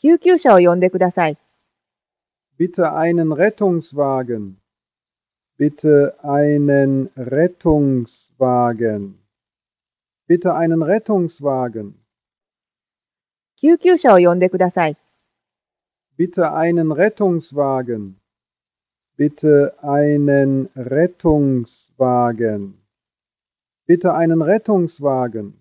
救急車を呼んでください。Bitte einen Rettungswagen. Bitte einen Rettungswagen. Bitte einen Rettungswagen. 救急車を呼んでください。Bitte einen Rettungswagen. Bitte einen Rettungswagen. Bitte einen Rettungswagen.